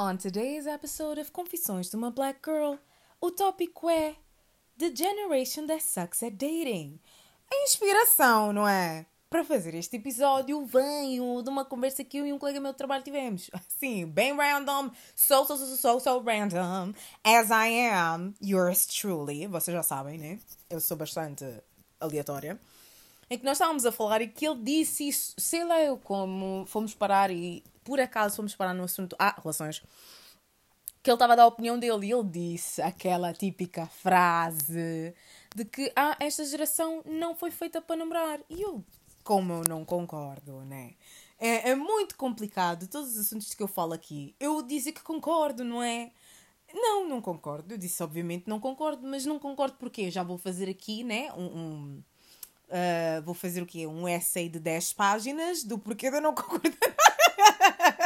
On today's episode of Confissões de uma Black Girl, o tópico é The Generation That Sucks at Dating. A inspiração, não é? Para fazer este episódio venho de uma conversa que eu e um colega meu de trabalho tivemos. Assim, bem random, so, so, so, so, so random, as I am, yours truly. Vocês já sabem, né? Eu sou bastante aleatória. Em que nós estávamos a falar e que ele disse isso, sei lá eu como, fomos parar e por acaso fomos parar no assunto. Ah, relações. Que ele estava a dar a opinião dele e ele disse aquela típica frase de que ah, esta geração não foi feita para namorar. E eu, como eu não concordo, né? É, é muito complicado. Todos os assuntos que eu falo aqui, eu disse que concordo, não é? Não, não concordo. Eu disse, obviamente, não concordo, mas não concordo porque eu já vou fazer aqui, né? Um. um uh, vou fazer o quê? Um essay de 10 páginas do porquê de eu não concordar.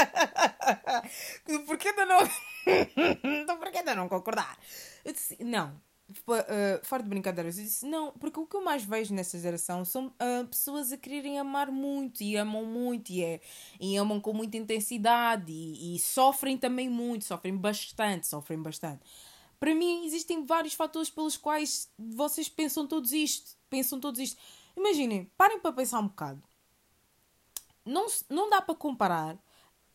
porquê de eu não. de eu não concordar. Eu disse, não. Uh, fora de brincadeiras, eu disse não, porque o que eu mais vejo nessa geração são uh, pessoas a quererem amar muito e amam muito e, é, e amam com muita intensidade e, e sofrem também muito, sofrem bastante, sofrem bastante. Para mim, existem vários fatores pelos quais vocês pensam todos isto, pensam todos isto. Imaginem, parem para pensar um bocado. Não, não dá para comparar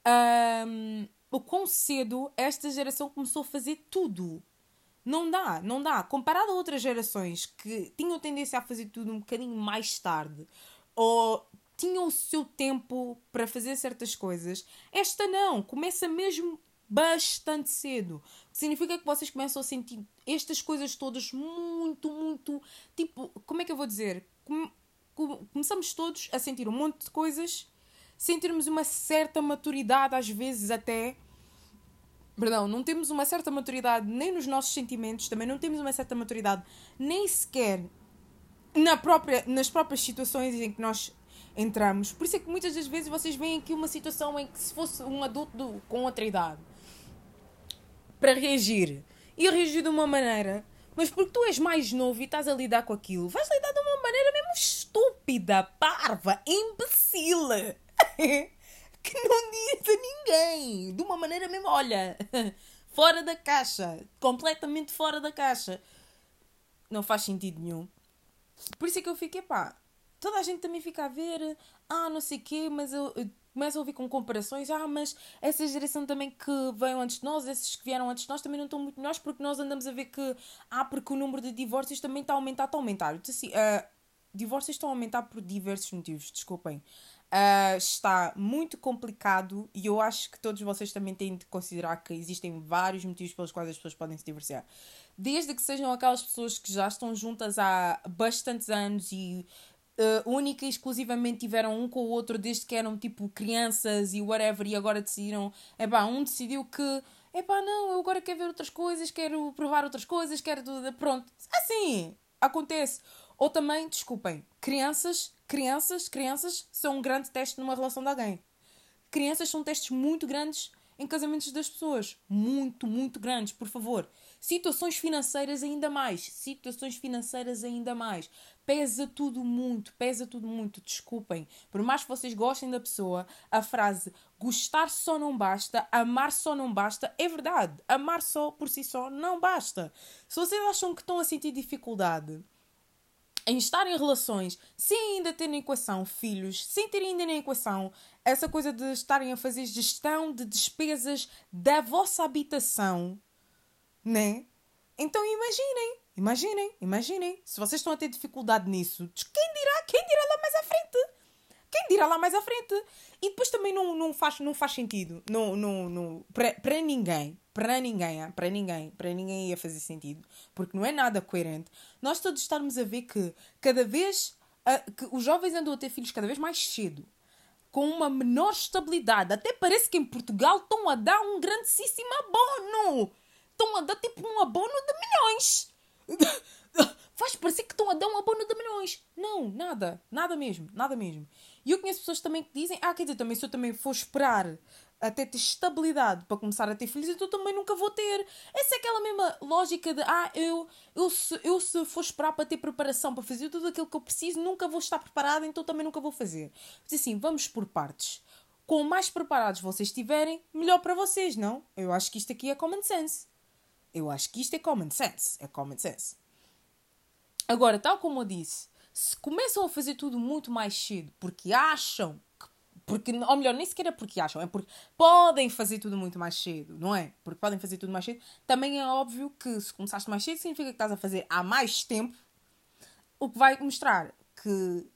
um, o quão cedo esta geração começou a fazer tudo. Não dá, não dá. Comparado a outras gerações que tinham tendência a fazer tudo um bocadinho mais tarde ou tinham o seu tempo para fazer certas coisas, esta não. Começa mesmo bastante cedo. Significa que vocês começam a sentir estas coisas todas muito, muito. Tipo, como é que eu vou dizer? Começamos todos a sentir um monte de coisas, sentirmos uma certa maturidade, às vezes até Perdão, não temos uma certa maturidade nem nos nossos sentimentos, também não temos uma certa maturidade nem sequer na própria, nas próprias situações em que nós entramos. Por isso é que muitas das vezes vocês veem aqui uma situação em que se fosse um adulto com outra idade para reagir e reagir de uma maneira, mas porque tu és mais novo e estás a lidar com aquilo, vais lidar de uma maneira mesmo estúpida, parva, imbecil. que não diz a ninguém. De uma maneira mesmo, olha, fora da caixa. Completamente fora da caixa. Não faz sentido nenhum. Por isso é que eu fiquei, pá. Toda a gente também fica a ver, ah, não sei o quê, mas eu, eu começo a ouvir com comparações, ah, mas essa geração também que veio antes de nós, esses que vieram antes de nós também não estão muito melhores porque nós andamos a ver que, ah, porque o número de divórcios também está a aumentar, está a aumentar. Então, assim, uh, divórcios estão a aumentar por diversos motivos, desculpem. Uh, está muito complicado e eu acho que todos vocês também têm de considerar que existem vários motivos pelos quais as pessoas podem se divorciar. Desde que sejam aquelas pessoas que já estão juntas há bastantes anos e uh, única e exclusivamente tiveram um com o outro desde que eram tipo crianças e whatever e agora decidiram, é pá, um decidiu que é pá, não, eu agora quero ver outras coisas, quero provar outras coisas, quero pronto. Assim, acontece. Ou também, desculpem, crianças, crianças, crianças são um grande teste numa relação de alguém. Crianças são testes muito grandes em casamentos das pessoas. Muito, muito grandes, por favor. Situações financeiras ainda mais. Situações financeiras ainda mais. Pesa tudo muito, pesa tudo muito. Desculpem. Por mais que vocês gostem da pessoa, a frase gostar só não basta, amar só não basta, é verdade. Amar só por si só não basta. Se vocês acham que estão a sentir dificuldade em estar em relações sem ainda terem equação filhos, sem terem ainda na equação essa coisa de estarem a fazer gestão de despesas da vossa habitação, né? Então imaginem, imaginem, imaginem. Se vocês estão a ter dificuldade nisso, quem dirá, quem dirá lá mais à frente? Dirá lá mais à frente? E depois também não, não, faz, não faz sentido. Não, não, não, para ninguém para ninguém, para ninguém, para ninguém ia fazer sentido, porque não é nada coerente. Nós todos estarmos a ver que cada vez uh, que os jovens andam a ter filhos cada vez mais cedo, com uma menor estabilidade. Até parece que em Portugal estão a dar um grandíssimo abono. Estão a dar tipo um abono de milhões. Faz parecer que estão a dar um abono de milhões. Não, nada. Nada mesmo. Nada mesmo. E eu conheço pessoas também que dizem: Ah, quer dizer, também se eu também for esperar até ter estabilidade para começar a ter filhos, então também nunca vou ter. Essa é aquela mesma lógica de ah, eu, eu, se, eu se for esperar para ter preparação para fazer tudo aquilo que eu preciso, nunca vou estar preparada, então também nunca vou fazer. Mas assim, vamos por partes. com mais preparados vocês estiverem, melhor para vocês, não? Eu acho que isto aqui é common sense. Eu acho que isto é common sense. É common sense. Agora, tal como eu disse, se começam a fazer tudo muito mais cedo porque acham porque, ou melhor, nem sequer é porque acham, é porque podem fazer tudo muito mais cedo, não é? Porque podem fazer tudo mais cedo. Também é óbvio que se começaste mais cedo, significa que estás a fazer há mais tempo, o que vai mostrar que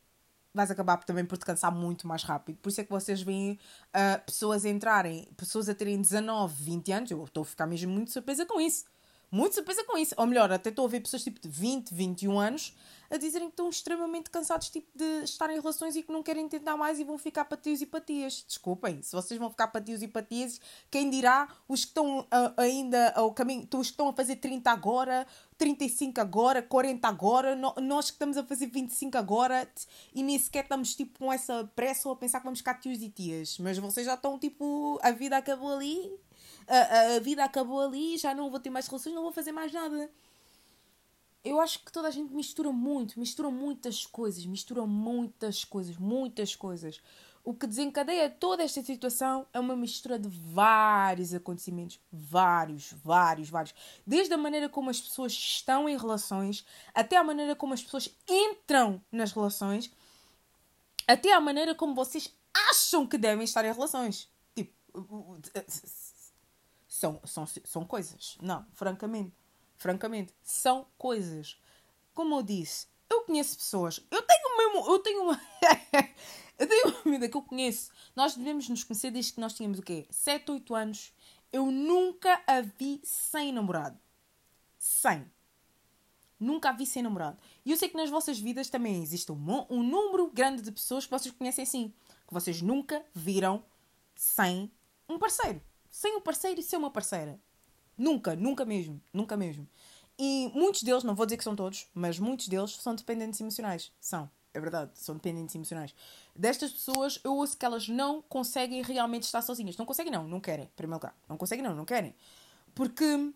vais acabar também por te cansar muito mais rápido. Por isso é que vocês veem uh, pessoas entrarem, pessoas a terem 19, 20 anos. Eu estou a ficar mesmo muito surpresa com isso muito surpresa com isso. Ou melhor, até estou a ver pessoas tipo de 20, 21 anos a dizerem que estão extremamente cansados tipo, de estar em relações e que não querem tentar mais e vão ficar para tios e patias. Desculpem, se vocês vão ficar para tios e patias, quem dirá os que estão ainda ao caminho, os que estão a fazer 30 agora, 35 agora, 40 agora, no, nós que estamos a fazer 25 agora e nem sequer estamos tipo com essa pressa ou a pensar que vamos ficar tios e tias. Mas vocês já estão tipo, a vida acabou ali a, a vida acabou ali, já não vou ter mais relações, não vou fazer mais nada. Eu acho que toda a gente mistura muito, mistura muitas coisas, mistura muitas coisas, muitas coisas. O que desencadeia toda esta situação é uma mistura de vários acontecimentos. Vários, vários, vários. Desde a maneira como as pessoas estão em relações, até a maneira como as pessoas entram nas relações, até a maneira como vocês acham que devem estar em relações. Tipo, são, são, são coisas. Não, francamente. Francamente, são coisas. Como eu disse, eu conheço pessoas. Eu tenho mesmo. Eu tenho uma. eu tenho uma amiga que eu conheço. Nós devemos nos conhecer desde que nós tínhamos o quê? 7, 8 anos. Eu nunca a vi sem namorado. Sem. Nunca a vi sem namorado. E eu sei que nas vossas vidas também existe um, um número grande de pessoas que vocês conhecem assim. Que vocês nunca viram sem um parceiro sem um parceiro e ser uma parceira. Nunca, nunca mesmo, nunca mesmo. E muitos deles, não vou dizer que são todos, mas muitos deles são dependentes emocionais. São, é verdade, são dependentes emocionais. Destas pessoas, eu ouço que elas não conseguem realmente estar sozinhas. Não conseguem, não, não querem, em primeiro lugar. Não conseguem, não, não querem. Porque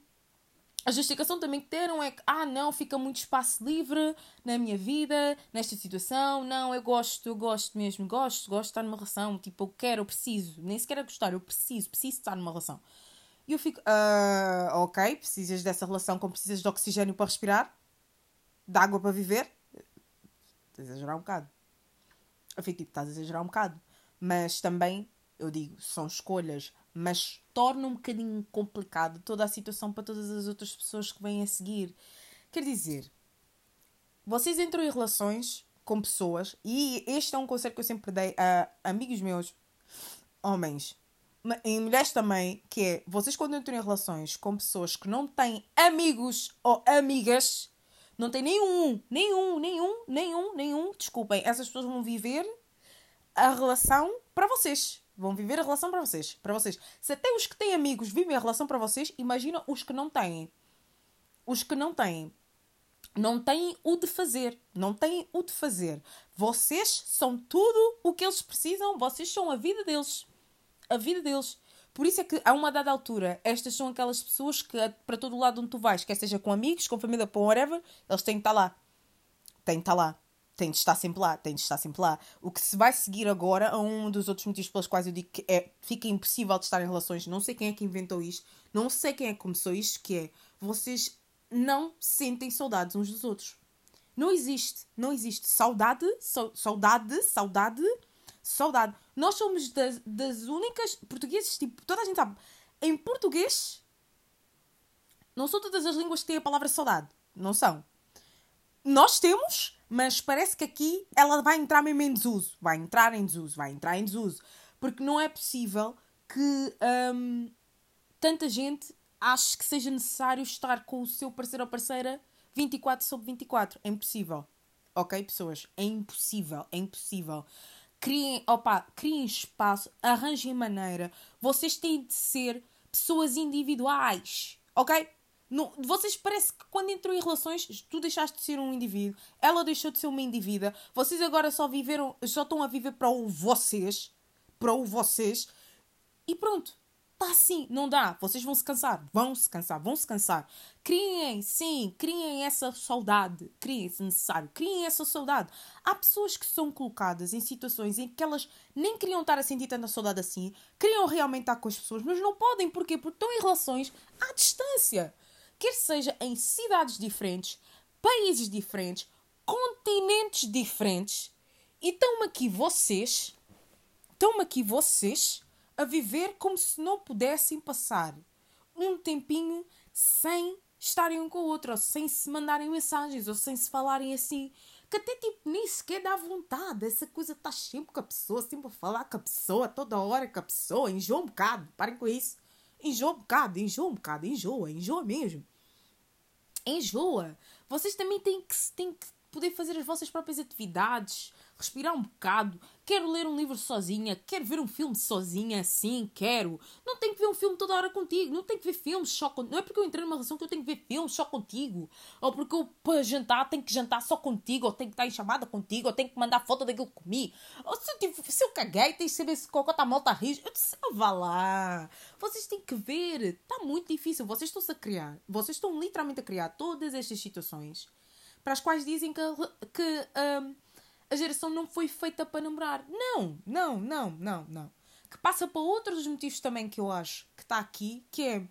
a justificação também que deram é que, ah, não, fica muito espaço livre na minha vida, nesta situação. Não, eu gosto, eu gosto mesmo, gosto, gosto de estar numa relação. Tipo, eu quero, eu preciso. Nem sequer a gostar, eu preciso, preciso estar numa relação. E eu fico, uh, ok, precisas dessa relação como precisas de oxigênio para respirar, de água para viver. Estás a exagerar um bocado. Eu fico tipo, estás a exagerar um bocado. Mas também, eu digo, são escolhas mas torna um bocadinho complicado toda a situação para todas as outras pessoas que vêm a seguir. Quer dizer, vocês entram em relações com pessoas, e este é um conselho que eu sempre dei a amigos meus, homens, e mulheres também, que é, vocês quando entram em relações com pessoas que não têm amigos ou amigas, não têm nenhum, nenhum, nenhum, nenhum, nenhum, desculpem, essas pessoas vão viver a relação para vocês. Vão viver a relação para vocês. Para vocês. Se até os que têm amigos vivem a relação para vocês, imagina os que não têm. Os que não têm. Não têm o de fazer. Não têm o de fazer. Vocês são tudo o que eles precisam. Vocês são a vida deles. A vida deles. Por isso é que, a uma dada altura, estas são aquelas pessoas que, para todo lado onde tu vais, quer seja com amigos, com família, com whatever, eles têm que estar lá. Têm que estar lá tem de estar sempre lá, tem de estar sempre lá. O que se vai seguir agora é um dos outros motivos pelos quais eu digo que é, fica impossível de estar em relações. Não sei quem é que inventou isto, não sei quem é que começou isto, que é vocês não sentem saudades uns dos outros. Não existe, não existe. Saudade, saudade, saudade, saudade. Nós somos das, das únicas portugueses, tipo, toda a gente sabe, em português, não são todas as línguas que têm a palavra saudade. Não são. Nós temos, mas parece que aqui ela vai entrar mesmo em desuso. Vai entrar em desuso, vai entrar em desuso. Porque não é possível que hum, tanta gente ache que seja necessário estar com o seu parceiro ou parceira 24 sobre 24. É impossível. Ok, pessoas? É impossível. É impossível. Criem, opa, criem espaço, arranjem maneira. Vocês têm de ser pessoas individuais. Ok? Não, vocês parece que quando entram em relações, tu deixaste de ser um indivíduo, ela deixou de ser uma indivídua, vocês agora só viveram, só estão a viver para o vocês, para o vocês, e pronto. Tá assim, não dá. Vocês vão se cansar. Vão se cansar, vão se cansar. Criem, sim, criem essa saudade. Criem, se necessário. Criem essa saudade. Há pessoas que são colocadas em situações em que elas nem queriam estar a sentir tanta saudade assim. Queriam realmente estar com as pessoas, mas não podem. Porquê? Porque estão em relações à distância. Quer seja em cidades diferentes, países diferentes, continentes diferentes. E estão aqui vocês. Estão aqui vocês a viver como se não pudessem passar um tempinho sem estarem um com o outro, ou sem se mandarem mensagens, ou sem se falarem assim. Que até tipo nem sequer dá vontade. Essa coisa está sempre com a pessoa, sempre a falar com a pessoa, toda hora com a pessoa. Enjoa um bocado, parem com isso. Enjoa um bocado, enjoa um bocado, enjoa, enjoa mesmo. Enjoa. Vocês também têm que, têm que poder fazer as vossas próprias atividades, respirar um bocado. Quero ler um livro sozinha, quero ver um filme sozinha, sim, quero. Não tenho que ver um filme toda hora contigo, não tenho que ver filmes só contigo. Não é porque eu entrei numa relação que eu tenho que ver filmes só contigo. Ou porque eu, para jantar, tenho que jantar só contigo, ou tenho que estar em chamada contigo, ou tenho que mandar foto daquilo que comi. Ou se eu, se eu caguei, tens de saber se cocô está mal, está rijo. Eu disse, oh, vá lá. Vocês têm que ver. Está muito difícil. Vocês estão-se a criar. Vocês estão literalmente a criar todas estas situações para as quais dizem que, que um, a geração não foi feita para namorar. Não, não, não, não, não. Que passa para outros motivos também que eu acho que está aqui, que é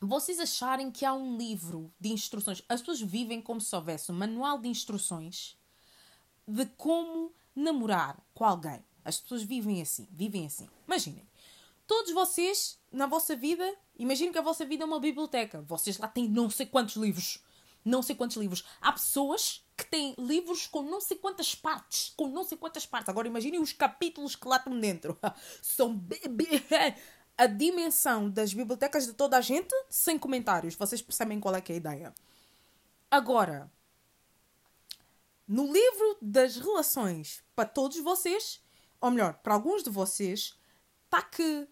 vocês acharem que há um livro de instruções. As pessoas vivem como se houvesse um manual de instruções de como namorar com alguém. As pessoas vivem assim, vivem assim. Imaginem, todos vocês na vossa vida, imaginem que a vossa vida é uma biblioteca. Vocês lá têm não sei quantos livros não sei quantos livros. Há pessoas que têm livros com não sei quantas partes. Com não sei quantas partes. Agora imaginem os capítulos que lá estão dentro. São a dimensão das bibliotecas de toda a gente sem comentários. Vocês percebem qual é que é a ideia. Agora, no livro das relações para todos vocês, ou melhor, para alguns de vocês, está que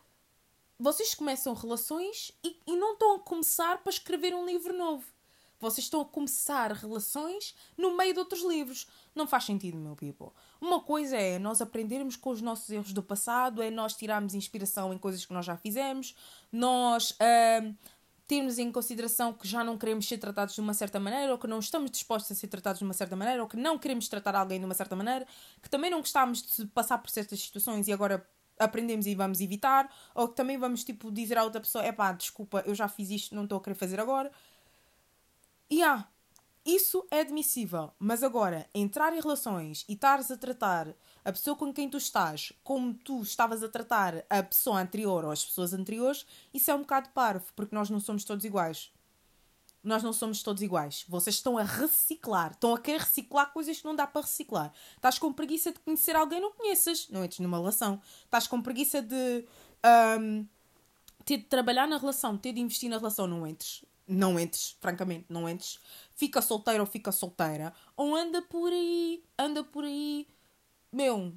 vocês começam relações e, e não estão a começar para escrever um livro novo. Vocês estão a começar relações no meio de outros livros. Não faz sentido, meu people. Uma coisa é nós aprendermos com os nossos erros do passado, é nós tirarmos inspiração em coisas que nós já fizemos, nós uh, termos em consideração que já não queremos ser tratados de uma certa maneira, ou que não estamos dispostos a ser tratados de uma certa maneira, ou que não queremos tratar alguém de uma certa maneira, que também não gostamos de passar por certas situações e agora aprendemos e vamos evitar, ou que também vamos tipo dizer à outra pessoa: é pá, desculpa, eu já fiz isto, não estou a querer fazer agora. E há. Isso é admissível. Mas agora, entrar em relações e estares a tratar a pessoa com quem tu estás como tu estavas a tratar a pessoa anterior ou as pessoas anteriores, isso é um bocado parvo, porque nós não somos todos iguais. Nós não somos todos iguais. Vocês estão a reciclar. Estão a querer reciclar coisas que não dá para reciclar. Estás com preguiça de conhecer alguém não conheças. Não entres numa relação. Estás com preguiça de um, ter de trabalhar na relação, ter de investir na relação. Não entres não entres, francamente, não entres. Fica solteiro ou fica solteira. Ou anda por aí, anda por aí, meu,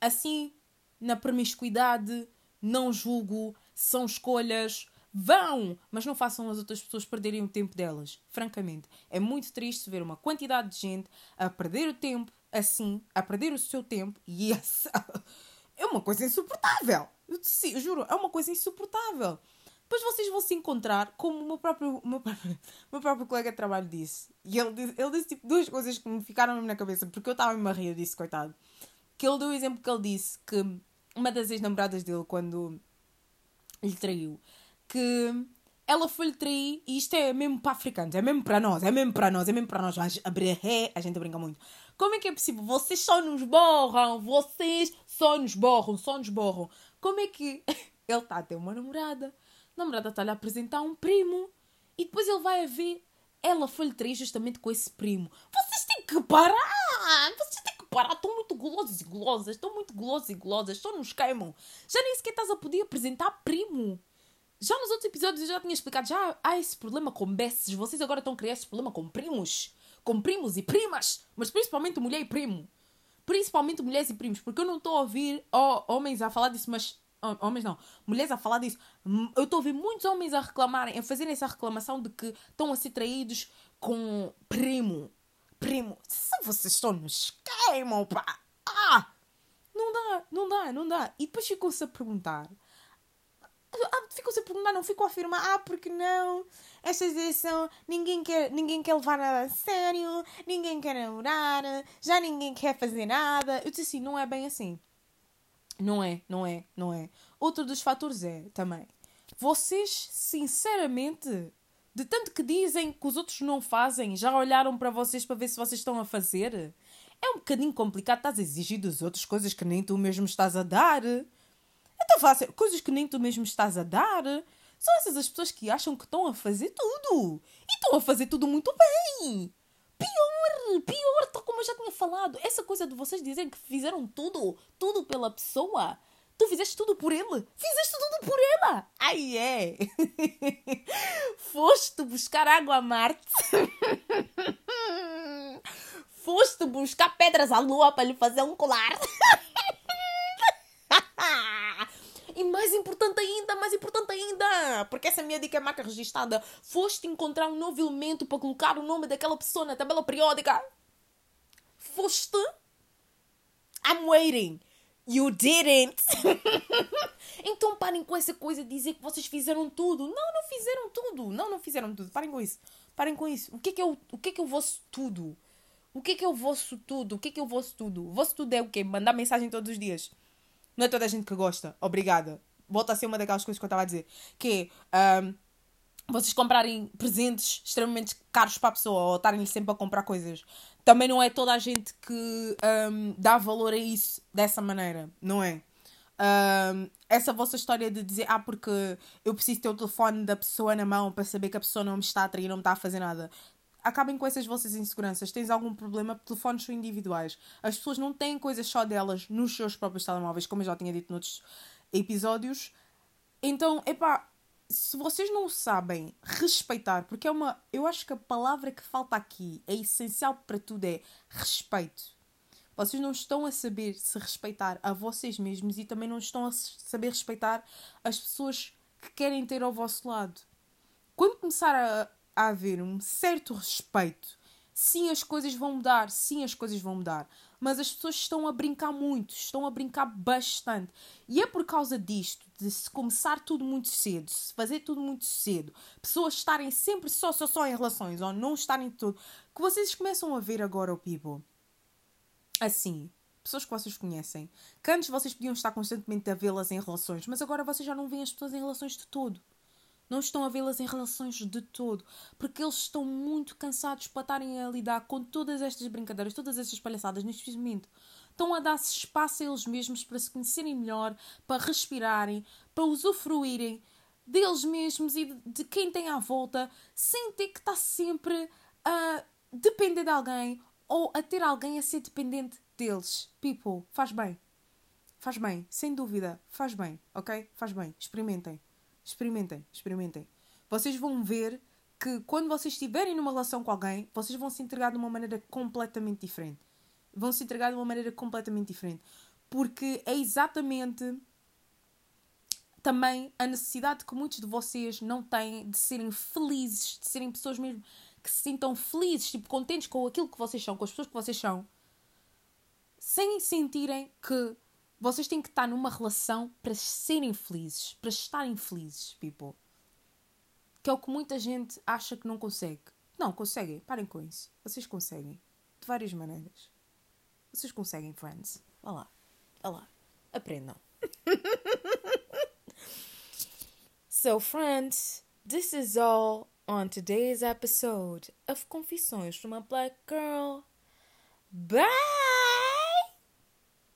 assim, na promiscuidade, não julgo, são escolhas, vão, mas não façam as outras pessoas perderem o tempo delas. Francamente, é muito triste ver uma quantidade de gente a perder o tempo assim, a perder o seu tempo, e essa é uma coisa insuportável. Eu, eu juro, é uma coisa insuportável. Depois vocês vão se encontrar, como o meu próprio, meu próprio, meu próprio colega de trabalho disse. E ele disse, ele disse tipo, duas coisas que me ficaram na cabeça, porque eu estava me a rir disse, coitado. Que ele deu o exemplo que ele disse que uma das ex-namoradas dele, quando lhe traiu, que ela foi-lhe trair, e isto é mesmo para africanos, é mesmo para nós, é mesmo para nós, é mesmo para nós. A, a gente brinca muito. Como é que é possível? Vocês só nos borram, vocês só nos borram, só nos borram. Como é que ele está a ter uma namorada? Namorada está-lhe a apresentar um primo. E depois ele vai a ver. Ela foi-lhe trair justamente com esse primo. Vocês têm que parar! Vocês têm que parar! Estão muito gulosos e gulosas. Estão muito gulosos e gulosas. Só nos queimam. Já nem sequer estás a poder apresentar primo. Já nos outros episódios eu já tinha explicado. Já há esse problema com besses. Vocês agora estão a criar esse problema com primos. Com primos e primas. Mas principalmente mulher e primo. Principalmente mulheres e primos. Porque eu não estou a ouvir oh, homens a falar disso, mas homens não, mulheres a falar disso. Eu estou a ver muitos homens a reclamarem, a fazerem essa reclamação de que estão a ser traídos com primo. Primo. Se vocês estão nos queimam, pá. Ah! Não dá, não dá, não dá. E depois ficou-se a perguntar. lá, não ficam a afirmar, ah, porque não? Esta geração, ninguém quer, ninguém quer levar nada a sério, ninguém quer namorar, já ninguém quer fazer nada. Eu disse assim, não é bem assim. Não é, não é, não é. Outro dos fatores é também. Vocês, sinceramente, de tanto que dizem que os outros não fazem, já olharam para vocês para ver se vocês estão a fazer? É um bocadinho complicado, estás a exigir dos outros coisas que nem tu mesmo estás a dar. Então fácil, coisas que nem tu mesmo estás a dar. São essas as pessoas que acham que estão a fazer tudo. E estão a fazer tudo muito bem. Pior, pior, tal como eu já falado. Essa coisa de vocês dizerem que fizeram tudo, tudo pela pessoa. Tu fizeste tudo por ele? Fizeste tudo por ela! Ai é! Foste buscar água a Marte. Foste buscar pedras à lua para lhe fazer um colar. E mais importante ainda, mais importante ainda, porque essa minha dica é marca registrada. Foste encontrar um novo elemento para colocar o nome daquela pessoa na tabela periódica. Foste. I'm waiting. You didn't. então parem com essa coisa de dizer que vocês fizeram tudo. Não, não fizeram tudo. Não, não fizeram tudo. Parem com isso. Parem com isso. O que é que é o, o, que é, que é o vosso tudo? O que é que é o vosso tudo? O que é que é o vosso tudo? O vosso tudo é o quê? Mandar mensagem todos os dias. Não é toda a gente que gosta. Obrigada. Volta a ser uma daquelas coisas que eu estava a dizer. Que é. Um, vocês comprarem presentes extremamente caros para a pessoa ou estarem sempre a comprar coisas. Também não é toda a gente que um, dá valor a isso dessa maneira, não é? Um, essa vossa história de dizer, ah, porque eu preciso ter o telefone da pessoa na mão para saber que a pessoa não me está a atrair, não me está a fazer nada acabem com essas vossas inseguranças. Tens algum problema? Telefones são individuais. As pessoas não têm coisas só delas nos seus próprios telemóveis, como eu já tinha dito noutros episódios. Então, epá, se vocês não sabem respeitar, porque é uma. Eu acho que a palavra que falta aqui, é essencial para tudo, é respeito. Vocês não estão a saber se respeitar a vocês mesmos e também não estão a saber respeitar as pessoas que querem ter ao vosso lado. Quando começar a, a haver um certo respeito. Sim, as coisas vão mudar, sim, as coisas vão mudar. Mas as pessoas estão a brincar muito, estão a brincar bastante. E é por causa disto, de se começar tudo muito cedo, se fazer tudo muito cedo, pessoas estarem sempre só, só, só em relações, ou não estarem tudo, que vocês começam a ver agora o people. Assim, pessoas que vocês conhecem, que antes vocês podiam estar constantemente a vê-las em relações, mas agora vocês já não veem as pessoas em relações de todo não estão a vê-las em relações de todo, porque eles estão muito cansados para estarem a lidar com todas estas brincadeiras, todas estas palhaçadas neste momento. Estão a dar-se espaço a eles mesmos para se conhecerem melhor, para respirarem, para usufruírem deles mesmos e de quem tem à volta, sem ter que estar sempre a depender de alguém ou a ter alguém a ser dependente deles. People, faz bem. Faz bem, sem dúvida, faz bem, ok? Faz bem, experimentem. Experimentem, experimentem. Vocês vão ver que quando vocês estiverem numa relação com alguém, vocês vão se entregar de uma maneira completamente diferente. Vão se entregar de uma maneira completamente diferente. Porque é exatamente também a necessidade que muitos de vocês não têm de serem felizes, de serem pessoas mesmo que se sintam felizes, tipo, contentes com aquilo que vocês são, com as pessoas que vocês são, sem sentirem que vocês têm que estar numa relação para serem felizes, para estarem felizes, people. Que é o que muita gente acha que não consegue. Não, conseguem. Parem com isso. Vocês conseguem. De várias maneiras. Vocês conseguem, friends. Vá lá. Vá lá. Aprendam. so, friends, this is all on today's episode of Confissões from a Black Girl. Bye!